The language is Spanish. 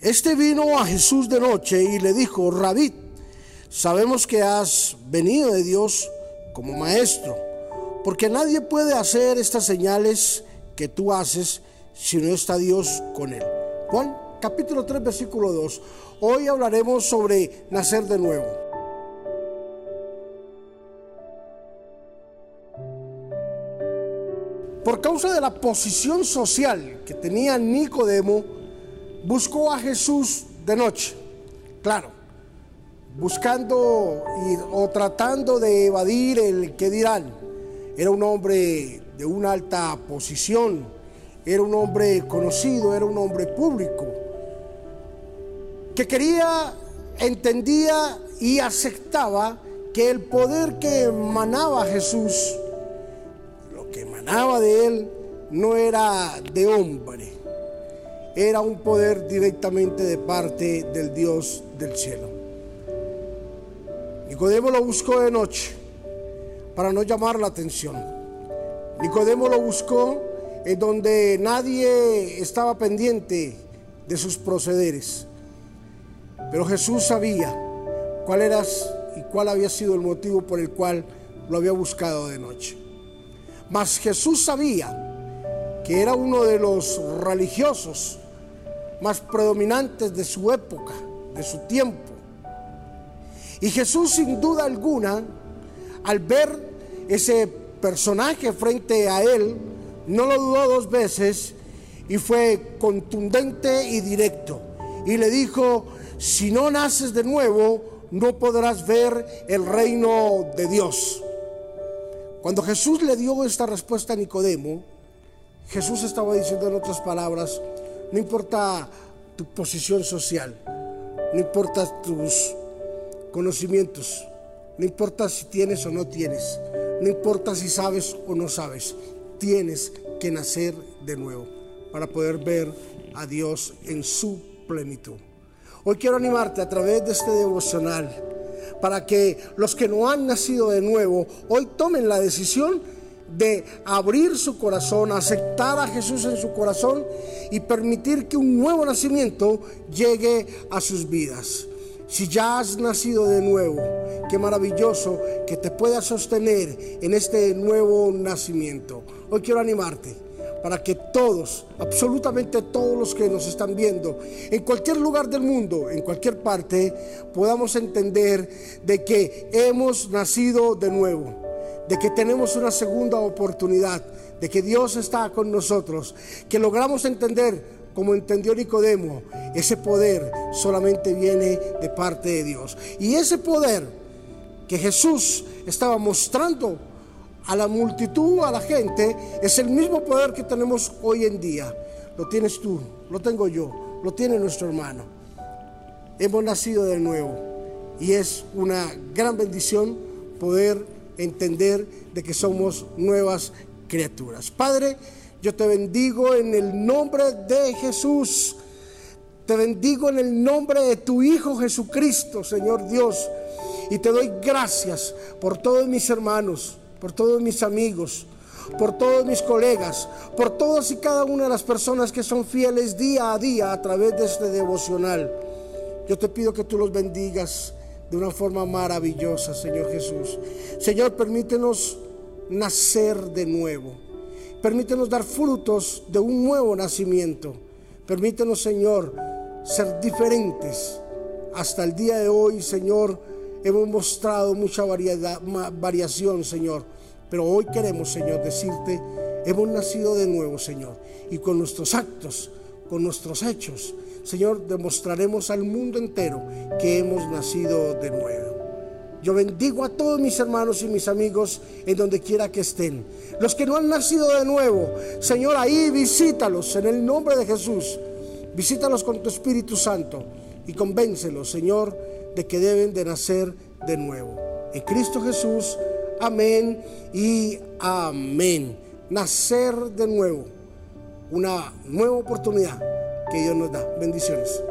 Este vino a Jesús de noche y le dijo, Rabí, sabemos que has venido de Dios como maestro, porque nadie puede hacer estas señales que tú haces si no está Dios con él. Juan capítulo 3 versículo 2. Hoy hablaremos sobre nacer de nuevo. Por causa de la posición social que tenía Nicodemo, buscó a Jesús de noche. Claro, buscando o tratando de evadir el que dirán. Era un hombre de una alta posición, era un hombre conocido, era un hombre público, que quería, entendía y aceptaba que el poder que emanaba Jesús, lo que emanaba de él, no era de hombre, era un poder directamente de parte del Dios del cielo. Nicodemo lo buscó de noche para no llamar la atención. Nicodemo lo buscó en donde nadie estaba pendiente de sus procederes. Pero Jesús sabía cuál era y cuál había sido el motivo por el cual lo había buscado de noche. Mas Jesús sabía que era uno de los religiosos más predominantes de su época, de su tiempo. Y Jesús sin duda alguna, al ver ese personaje frente a él, no lo dudó dos veces y fue contundente y directo. Y le dijo, si no naces de nuevo, no podrás ver el reino de Dios. Cuando Jesús le dio esta respuesta a Nicodemo, Jesús estaba diciendo en otras palabras, no importa tu posición social, no importa tus conocimientos, no importa si tienes o no tienes, no importa si sabes o no sabes, tienes que nacer de nuevo para poder ver a Dios en su plenitud. Hoy quiero animarte a través de este devocional para que los que no han nacido de nuevo hoy tomen la decisión de abrir su corazón, aceptar a Jesús en su corazón y permitir que un nuevo nacimiento llegue a sus vidas. Si ya has nacido de nuevo, qué maravilloso que te puedas sostener en este nuevo nacimiento. Hoy quiero animarte para que todos, absolutamente todos los que nos están viendo, en cualquier lugar del mundo, en cualquier parte, podamos entender de que hemos nacido de nuevo, de que tenemos una segunda oportunidad, de que Dios está con nosotros, que logramos entender como entendió Nicodemo, ese poder solamente viene de parte de Dios. Y ese poder que Jesús estaba mostrando a la multitud, a la gente, es el mismo poder que tenemos hoy en día. Lo tienes tú, lo tengo yo, lo tiene nuestro hermano. Hemos nacido de nuevo y es una gran bendición poder entender de que somos nuevas criaturas. Padre, yo te bendigo en el nombre de Jesús. Te bendigo en el nombre de tu Hijo Jesucristo, Señor Dios. Y te doy gracias por todos mis hermanos, por todos mis amigos, por todos mis colegas, por todas y cada una de las personas que son fieles día a día a través de este devocional. Yo te pido que tú los bendigas de una forma maravillosa, Señor Jesús. Señor, permítenos nacer de nuevo. Permítenos dar frutos de un nuevo nacimiento. Permítenos, Señor, ser diferentes. Hasta el día de hoy, Señor, hemos mostrado mucha variedad, variación, Señor. Pero hoy queremos, Señor, decirte, hemos nacido de nuevo, Señor. Y con nuestros actos, con nuestros hechos, Señor, demostraremos al mundo entero que hemos nacido de nuevo. Yo bendigo a todos mis hermanos y mis amigos en donde quiera que estén. Los que no han nacido de nuevo, Señor, ahí visítalos en el nombre de Jesús. Visítalos con tu Espíritu Santo y convéncelos, Señor, de que deben de nacer de nuevo. En Cristo Jesús, amén y amén. Nacer de nuevo. Una nueva oportunidad que Dios nos da. Bendiciones.